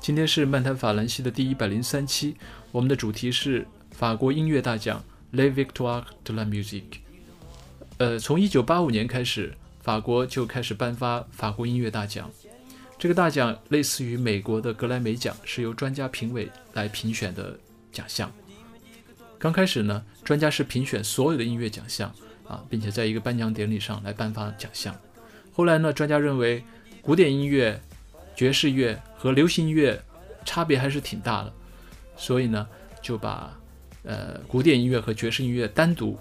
今天是漫谈法兰西的第一百零三期，我们的主题是法国音乐大奖 Le Victoire de la Musique。呃，从一九八五年开始，法国就开始颁发法国音乐大奖。这个大奖类似于美国的格莱美奖，是由专家评委来评选的奖项。刚开始呢，专家是评选所有的音乐奖项啊，并且在一个颁奖典礼上来颁发奖项。后来呢，专家认为古典音乐、爵士乐和流行音乐差别还是挺大的，所以呢，就把呃古典音乐和爵士音乐单独。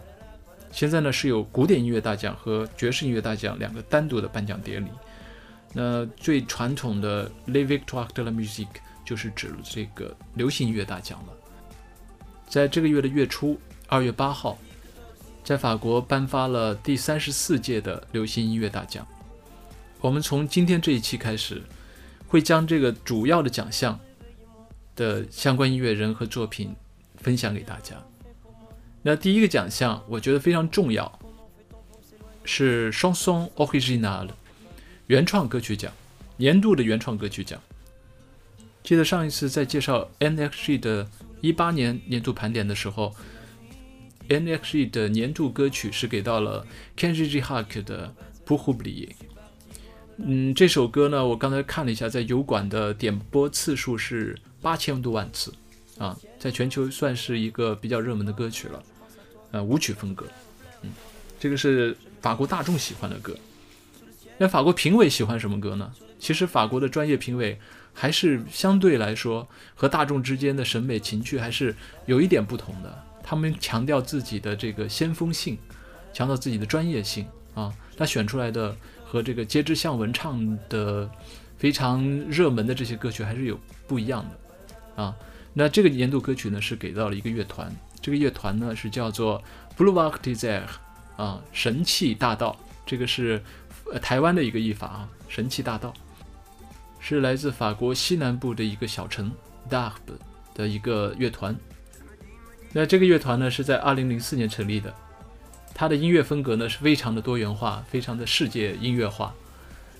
现在呢是有古典音乐大奖和爵士音乐大奖两个单独的颁奖典礼。那最传统的 Le Victoire de la Musique 就是指这个流行音乐大奖了。在这个月的月初，二月八号，在法国颁发了第三十四届的流行音乐大奖。我们从今天这一期开始，会将这个主要的奖项的相关音乐人和作品分享给大家。那第一个奖项，我觉得非常重要，是 Chanson Originale。原创歌曲奖，年度的原创歌曲奖。记得上一次在介绍 NXG 的一八年年度盘点的时候，NXG 的年度歌曲是给到了 Kenji G Hark 的《不呼不离》。嗯，这首歌呢，我刚才看了一下，在油管的点播次数是八千多万次啊，在全球算是一个比较热门的歌曲了。呃，舞曲风格，嗯，这个是法国大众喜欢的歌。那法国评委喜欢什么歌呢？其实法国的专业评委还是相对来说和大众之间的审美情趣还是有一点不同的。他们强调自己的这个先锋性，强调自己的专业性啊。他选出来的和这个街知巷闻唱的非常热门的这些歌曲还是有不一样的啊。那这个年度歌曲呢是给到了一个乐团，这个乐团呢是叫做 Blue Rock Desire 啊，神气大道。这个是。呃，台湾的一个译法啊，神奇大道是来自法国西南部的一个小城 d a r b 的一个乐团。那这个乐团呢是在2004年成立的，它的音乐风格呢是非常的多元化，非常的世界音乐化。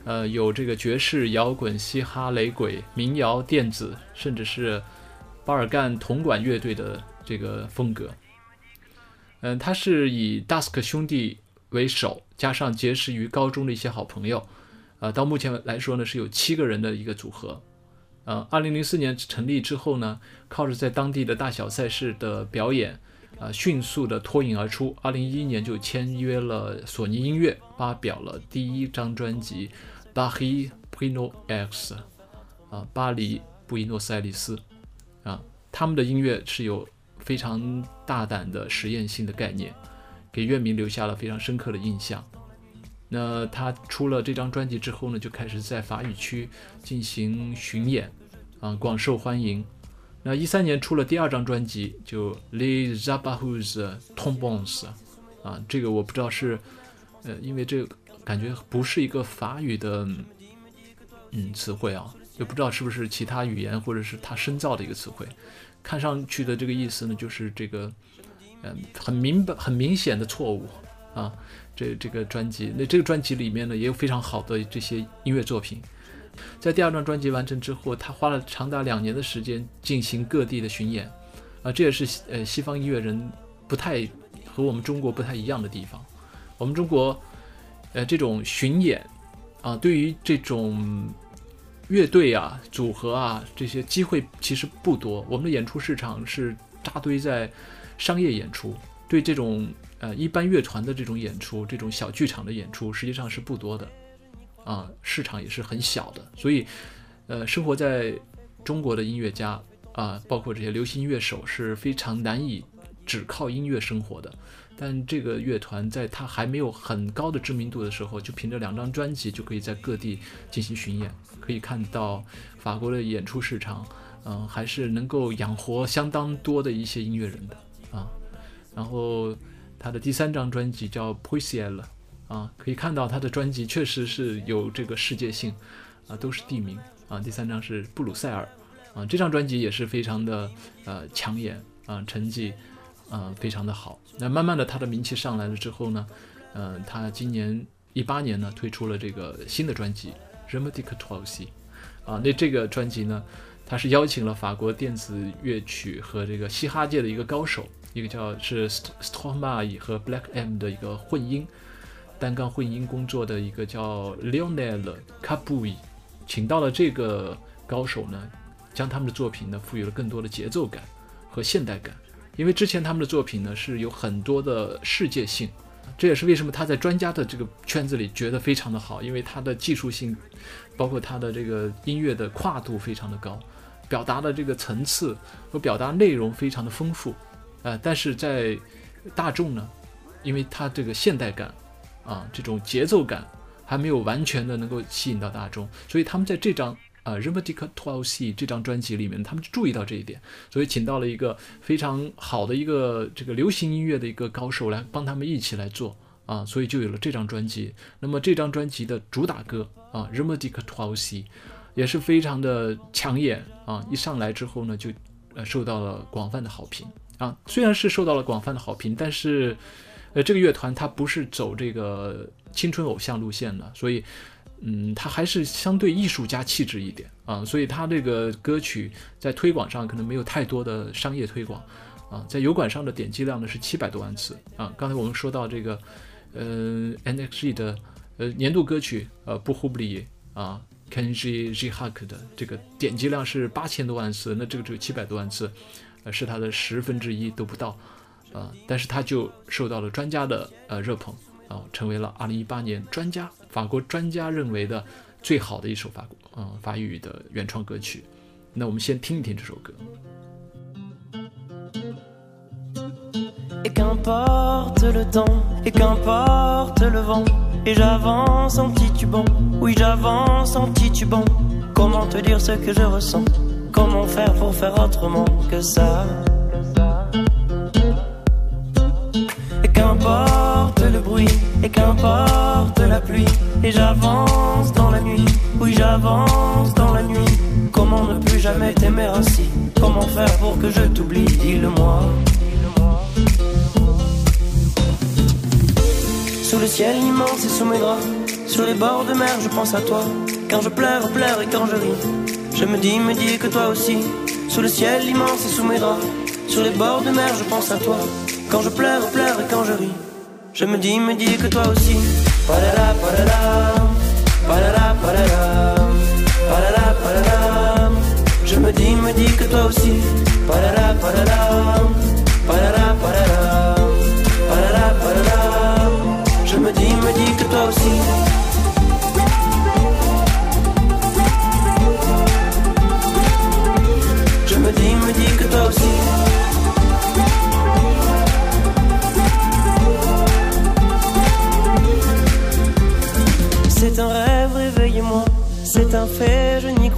呃，有这个爵士、摇滚、嘻哈、雷鬼、民谣、电子，甚至是巴尔干铜管乐队的这个风格。嗯，它是以 Dusk 兄弟。为首，加上结识于高中的一些好朋友，呃，到目前来说呢，是有七个人的一个组合。呃，二零零四年成立之后呢，靠着在当地的大小赛事的表演，啊，迅速的脱颖而出。二零一一年就签约了索尼音乐，发表了第一张专辑《Paris Buenos Aires》，啊，巴黎布宜诺斯艾利斯。啊，他们的音乐是有非常大胆的实验性的概念。给乐迷留下了非常深刻的印象。那他出了这张专辑之后呢，就开始在法语区进行巡演，啊，广受欢迎。那一三年出了第二张专辑，就《Les Zabahus Tombons》，啊，这个我不知道是，呃，因为这个感觉不是一个法语的，嗯，词汇啊，也不知道是不是其他语言或者是他深造的一个词汇。看上去的这个意思呢，就是这个。嗯，很明白、很明显的错误啊！这这个专辑，那这个专辑里面呢，也有非常好的这些音乐作品。在第二张专辑完成之后，他花了长达两年的时间进行各地的巡演啊，这也是呃西方音乐人不太和我们中国不太一样的地方。我们中国呃这种巡演啊，对于这种乐队啊、组合啊这些机会其实不多。我们的演出市场是扎堆在。商业演出对这种呃一般乐团的这种演出，这种小剧场的演出实际上是不多的，啊，市场也是很小的。所以，呃，生活在中国的音乐家啊，包括这些流行乐手是非常难以只靠音乐生活的。但这个乐团在他还没有很高的知名度的时候，就凭着两张专辑就可以在各地进行巡演，可以看到法国的演出市场嗯，还是能够养活相当多的一些音乐人的啊。然后他的第三张专辑叫《p o e s i e l 啊，可以看到他的专辑确实是有这个世界性啊，都是地名啊。第三张是布鲁塞尔啊，这张专辑也是非常的呃抢眼啊，成绩啊非常的好。那慢慢的他的名气上来了之后呢，呃，他今年一八年呢推出了这个新的专辑《r e m e d i c t w e l c e 啊，那这个专辑呢，他是邀请了法国电子乐曲和这个嘻哈界的一个高手。一个叫是 Stromae 和 Black M 的一个混音，单杠混音工作的一个叫 Leonel c a p u i 请到了这个高手呢，将他们的作品呢赋予了更多的节奏感和现代感。因为之前他们的作品呢是有很多的世界性，这也是为什么他在专家的这个圈子里觉得非常的好，因为他的技术性，包括他的这个音乐的跨度非常的高，表达的这个层次和表达内容非常的丰富。呃，但是在大众呢，因为他这个现代感啊，这种节奏感还没有完全的能够吸引到大众，所以他们在这张啊《r e m e d i c Twelve C》这张专辑里面，他们就注意到这一点，所以请到了一个非常好的一个这个流行音乐的一个高手来帮他们一起来做啊，所以就有了这张专辑。那么这张专辑的主打歌啊《r e m e d i c Twelve C》也是非常的抢眼啊，一上来之后呢，就呃受到了广泛的好评。啊，虽然是受到了广泛的好评，但是，呃，这个乐团它不是走这个青春偶像路线的，所以，嗯，它还是相对艺术家气质一点啊，所以它这个歌曲在推广上可能没有太多的商业推广，啊，在油管上的点击量呢是七百多万次啊。刚才我们说到这个，呃，NXG 的呃年度歌曲呃不呼不离啊，Kenji j h a k 的这个点击量是八千多万次，那这个只有七百多万次。呃是他的十分之一都不到，啊，但是他就受到了专家的呃热捧啊，成为了二零一八年专家法国专家认为的最好的一首法国嗯法语的原创歌曲。那我们先听一听这首歌。Comment faire pour faire autrement que ça qu'importe le bruit, et qu'importe la pluie, et j'avance dans la nuit, oui j'avance dans la nuit. Comment ne plus jamais t'aimer ainsi? Comment faire pour que je t'oublie? Dis-le-moi. Sous le ciel immense et sous mes draps, sur les bords de mer, je pense à toi. Quand je pleure, pleure et quand je ris, je me dis, me dis que toi aussi, sous le ciel immense et sous mes draps, sur les bords de mer, je pense à toi. Quand je pleure, pleure et quand je ris, je me dis, me dis que toi aussi. Palala, palala, palala, palala, palala, palala. Je me dis, me dis que toi aussi. Palala, palala, palala, palala, palala, palala. Je me dis, me dis que toi aussi.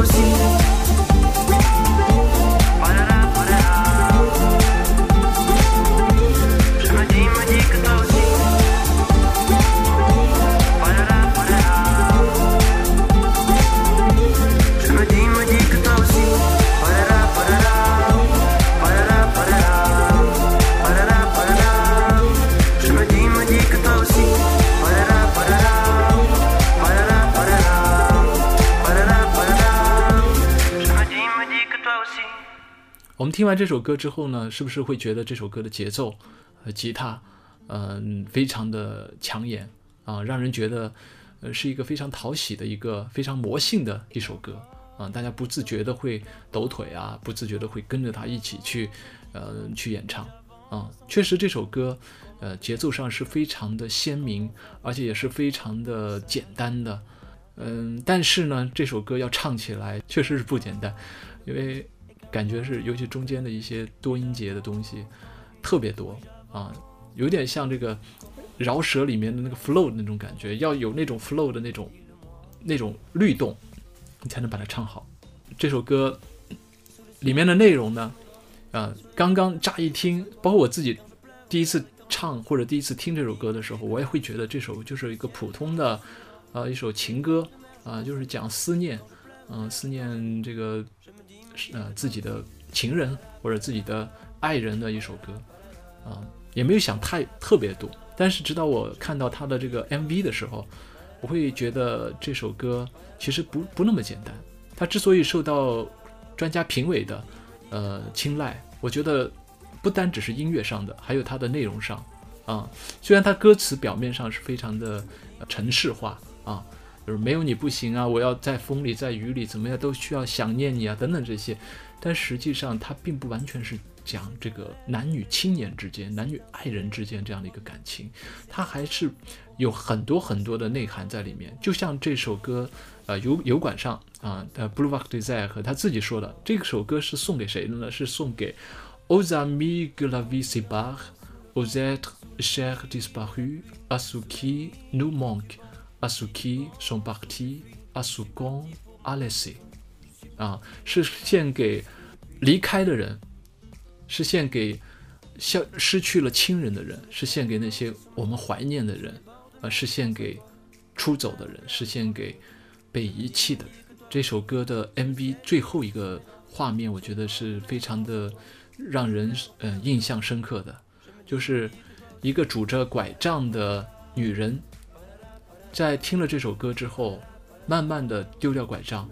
Rosie. 听完这首歌之后呢，是不是会觉得这首歌的节奏和吉他，嗯，非常的抢眼啊，让人觉得呃是一个非常讨喜的一个非常魔性的一首歌啊，大家不自觉的会抖腿啊，不自觉的会跟着他一起去呃去演唱啊。确实这首歌呃节奏上是非常的鲜明，而且也是非常的简单的，嗯，但是呢这首歌要唱起来确实是不简单，因为。感觉是，尤其中间的一些多音节的东西特别多啊，有点像这个饶舌里面的那个 flow 那种感觉，要有那种 flow 的那种那种律动，你才能把它唱好。这首歌里面的内容呢，啊，刚刚乍一听，包括我自己第一次唱或者第一次听这首歌的时候，我也会觉得这首就是一个普通的呃一首情歌啊，就是讲思念，嗯，思念这个。呃，自己的情人或者自己的爱人的一首歌，啊，也没有想太特别多。但是直到我看到他的这个 MV 的时候，我会觉得这首歌其实不不那么简单。他之所以受到专家评委的呃青睐，我觉得不单只是音乐上的，还有它的内容上啊。虽然他歌词表面上是非常的城市化啊。就是没有你不行啊！我要在风里，在雨里，怎么样都需要想念你啊，等等这些。但实际上，它并不完全是讲这个男女青年之间、男女爱人之间这样的一个感情，它还是有很多很多的内涵在里面。就像这首歌，呃，油油管上啊呃 Blue Rock Desire 和他自己说的，这首歌是送给谁的呢？是送给 Aux amis que la vie sépare, aux êtres chers disparus, à ceux qui nous manque Asuki sont partis, Asukon a laissé，啊，是献给离开的人，是献给消失去了亲人的人，是献给那些我们怀念的人，啊，是献给出走的人，是献给被遗弃的人。这首歌的 MV 最后一个画面，我觉得是非常的让人呃印象深刻的，就是一个拄着拐杖的女人。在听了这首歌之后，慢慢的丢掉拐杖，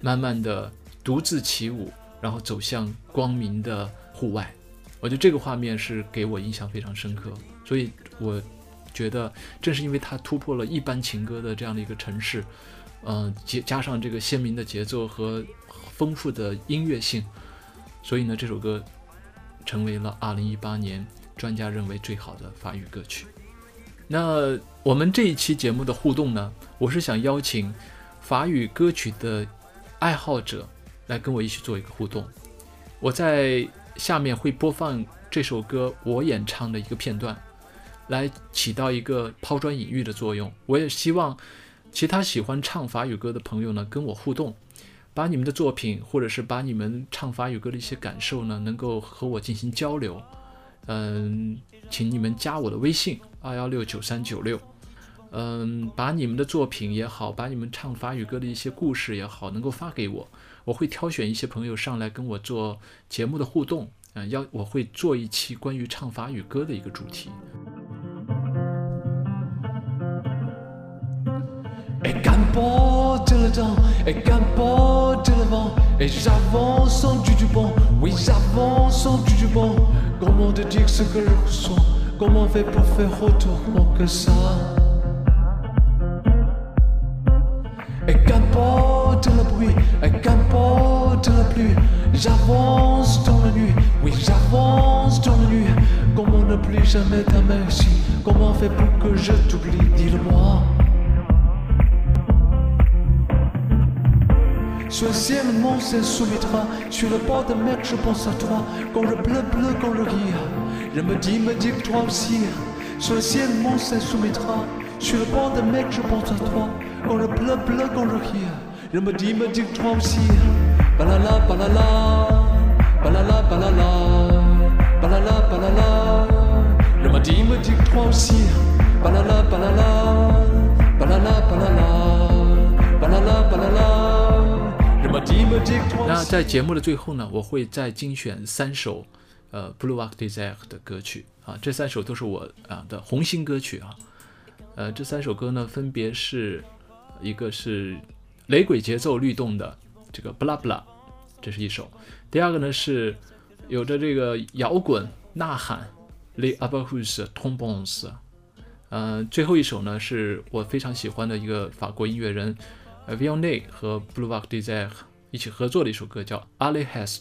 慢慢的独自起舞，然后走向光明的户外。我觉得这个画面是给我印象非常深刻，所以我觉得正是因为它突破了一般情歌的这样的一个城市，嗯，加加上这个鲜明的节奏和丰富的音乐性，所以呢，这首歌成为了2018年专家认为最好的法语歌曲。那我们这一期节目的互动呢，我是想邀请法语歌曲的爱好者来跟我一起做一个互动。我在下面会播放这首歌我演唱的一个片段，来起到一个抛砖引玉的作用。我也希望其他喜欢唱法语歌的朋友呢跟我互动，把你们的作品或者是把你们唱法语歌的一些感受呢，能够和我进行交流。嗯，请你们加我的微信二幺六九三九六，嗯，把你们的作品也好，把你们唱法语歌的一些故事也好，能够发给我，我会挑选一些朋友上来跟我做节目的互动，嗯，要我会做一期关于唱法语歌的一个主题。Et qu'importe le temps, et qu'importe le vent, et j'avance en du du bon, oui j'avance en du du bon. Comment te dire ce que je ressens, comment faire pour faire autrement que ça Et qu'importe le bruit, et qu'importe la pluie, j'avance dans la nuit, oui j'avance dans la nuit. Comment ne plus jamais t'aimer si, comment faire pour que je t'oublie, dis-le-moi. Sur le ciel, mon ciel soumettra. Sur le bord de mer, je pense à toi. Quand le bleu, bleu, quand le rire. Je me dis, me dis que toi aussi. Sur le ciel, mon ciel soumettra. Sur le bord de mer, je pense à toi. Quand le bleu, bleu, quand le rire. Je me dis, me dis que toi aussi. Balala, balala. Balala, balala. Balala, balala. Je me dis, me dis que toi aussi. Balala, balala. Balala, balala. Balala, balala. 那在节目的最后呢，我会再精选三首 呃 Blue Rock Desire 的歌曲啊，这三首都是我啊的红心歌曲啊。呃，这三首歌呢，分别是一个是雷鬼节奏律动的这个 Bla Bla，这是一首。第二个呢是有着这个摇滚呐喊 Le Abahus Tombons。嗯，最后一首呢是我非常喜欢的一个法国音乐人 v i o n n e 和 Blue Vac Desire 一起合作的一首歌，叫《a l l e Hest》。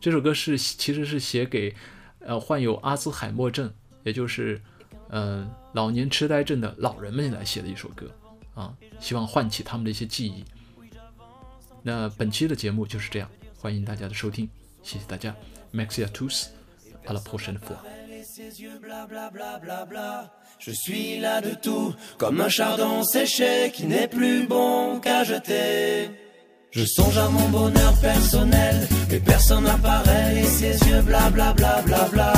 这首歌是其实是写给呃患有阿兹海默症，也就是呃老年痴呆症的老人们来写的一首歌啊，希望唤起他们的一些记忆。那本期的节目就是这样，欢迎大家的收听，谢谢大家 maxiatus population four Je songe à mon bonheur personnel, mais personne n'apparaît et ses yeux blablabla. Bla, bla.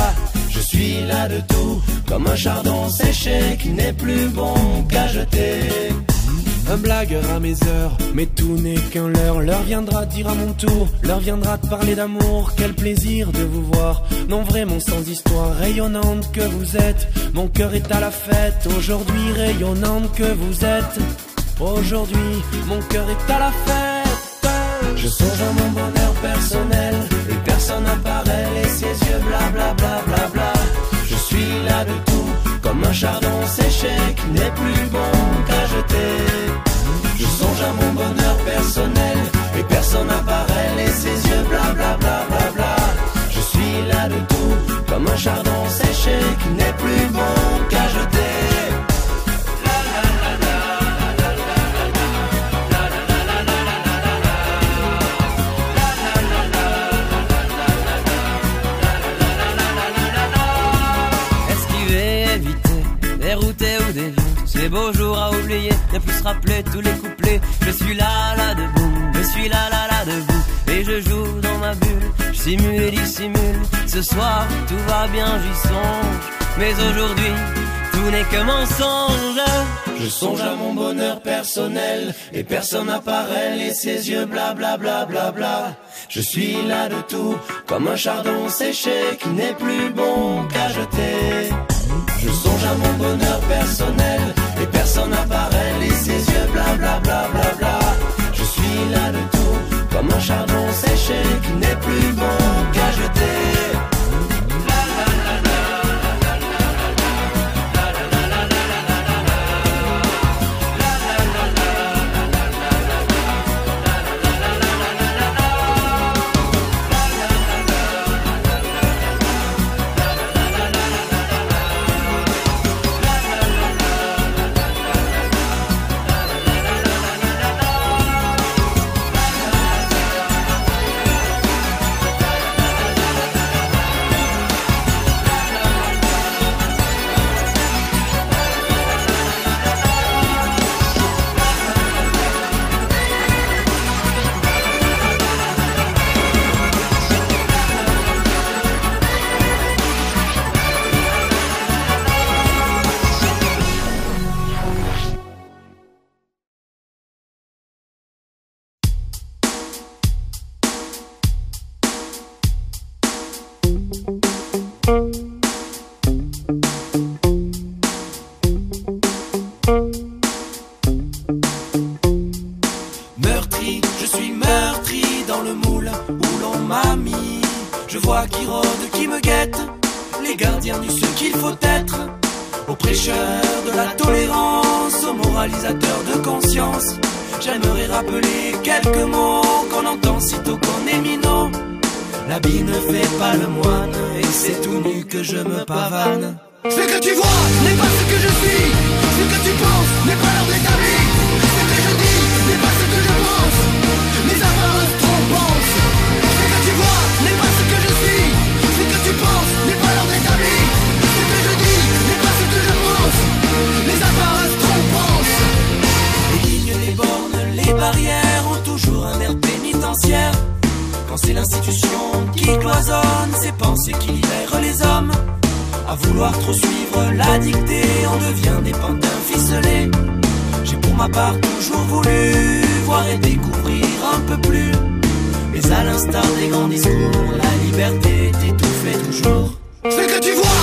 Je suis là de tout, comme un chardon séché qui n'est plus bon qu'à jeter. Un blagueur à mes heures, mais tout n'est qu'un leurre. L'heure viendra dire à mon tour, l'heure viendra de parler d'amour. Quel plaisir de vous voir, non vraiment sans histoire, rayonnante que vous êtes. Mon cœur est à la fête, aujourd'hui rayonnante que vous êtes. Aujourd'hui, mon cœur est à la fête. Je songe à mon bonheur personnel, et personne n'apparaît, et ses yeux blablabla. Bla, bla, bla. Je suis là de tout, comme un chardon séché qui n'est plus bon qu'à jeter. Je songe à mon bonheur personnel et personne n'apparaît et ses yeux blablabla bla, bla, bla. Je suis là de tout comme un chardon séché qui n'est plus bon qu'à jeter. Ces beaux jours à oublier, ne plus se rappeler tous les couplets. Je suis là, là debout, je suis là, là, là debout. Et je joue dans ma bulle, je simule et dissimule. Ce soir, tout va bien, j'y songe. Mais aujourd'hui, tout n'est que mensonge. Je songe à mon bonheur personnel et personne n'apparaît et ses yeux blablabla bla, bla, bla. Je suis là de tout comme un chardon séché qui n'est plus bon qu'à jeter. Je songe à mon bonheur personnel et personne n'apparaît et ses yeux blablabla bla, bla, bla. Je suis là de tout comme un chardon séché qui n'est plus bon L'habit ne fait pas le moine, et c'est tout nu que je me pavane. Ce que tu vois n'est pas ce que je suis, ce que tu penses n'est pas l'ordre établi. Ce que je dis n'est pas ce que je pense, mes apparences trompantes. Ce que tu vois n'est pas ce que je suis, ce que tu penses n'est pas l'ordre établi. Ce que je dis n'est pas ce que je pense, les apparences trompantes. Les lignes, les bornes, les barrières c'est l'institution qui cloisonne ses pensées qui libèrent les hommes. À vouloir trop suivre la dictée, on devient des pantins ficelés. J'ai pour ma part toujours voulu voir et découvrir un peu plus. Mais à l'instar des grands discours, la liberté t'étouffait toujours. Ce que tu vois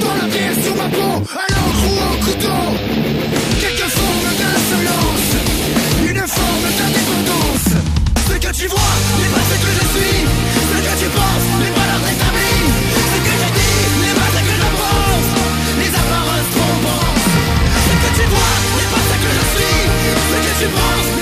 dans la pierre sur ma peau, à l'encre ou au couteau, quelques formes d'insolence, une forme d'indépendance. Ce que tu vois n'est pas ce que je suis, ce que tu penses n'est pas l'ordre établi, ce que je dis n'est pas ce que je pense, les apparences trompantes. Ce que tu vois n'est pas ce que je suis, ce que tu penses